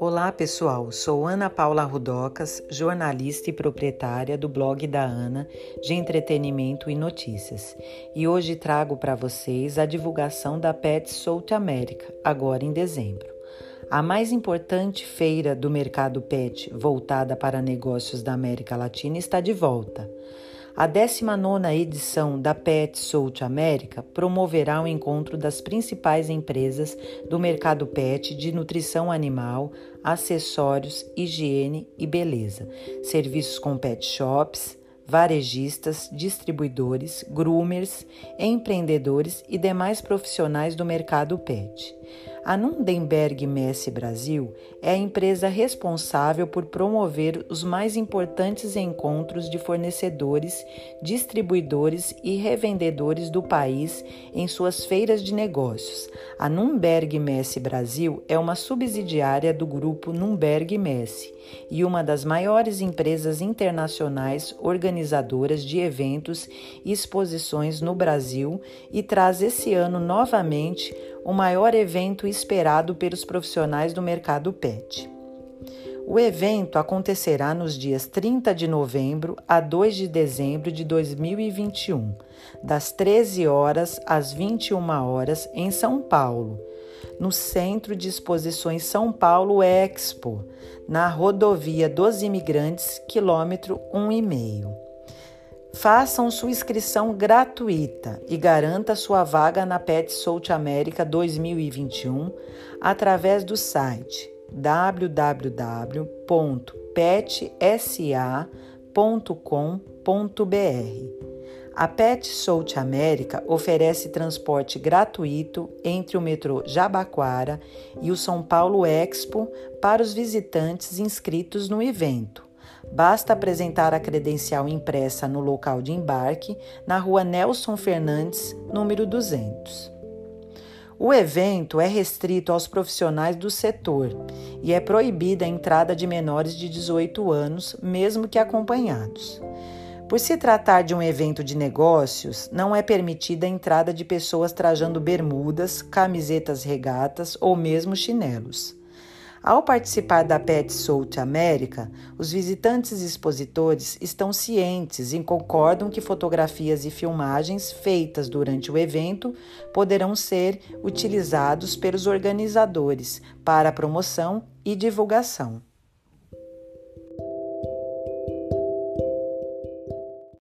Olá pessoal, sou Ana Paula Rudocas, jornalista e proprietária do blog da Ana de entretenimento e notícias, e hoje trago para vocês a divulgação da Pet South America, agora em dezembro. A mais importante feira do mercado pet voltada para negócios da América Latina está de volta. A 19 edição da Pet South América promoverá o encontro das principais empresas do mercado pet de nutrição animal, acessórios, higiene e beleza, serviços com pet shops, varejistas, distribuidores, groomers, empreendedores e demais profissionais do mercado pet. A Nundenberg Messi Brasil é a empresa responsável por promover os mais importantes encontros de fornecedores, distribuidores e revendedores do país em suas feiras de negócios. A Nunberg Messi Brasil é uma subsidiária do grupo Nunberg Messi e uma das maiores empresas internacionais organizadoras de eventos e exposições no Brasil e traz esse ano novamente o maior evento esperado pelos profissionais do mercado PET. O evento acontecerá nos dias 30 de novembro a 2 de dezembro de 2021, das 13 horas às 21 horas em São Paulo, no Centro de Exposições São Paulo Expo, na rodovia dos Imigrantes, quilômetro 1,5. Façam sua inscrição gratuita e garanta sua vaga na Pet South América 2021 através do site www.petsa.com.br. A Pet South América oferece transporte gratuito entre o metrô Jabaquara e o São Paulo Expo para os visitantes inscritos no evento. Basta apresentar a credencial impressa no local de embarque, na rua Nelson Fernandes, número 200. O evento é restrito aos profissionais do setor e é proibida a entrada de menores de 18 anos, mesmo que acompanhados. Por se tratar de um evento de negócios, não é permitida a entrada de pessoas trajando bermudas, camisetas regatas ou mesmo chinelos. Ao participar da Pet South América, os visitantes expositores estão cientes e concordam que fotografias e filmagens feitas durante o evento poderão ser utilizados pelos organizadores para promoção e divulgação.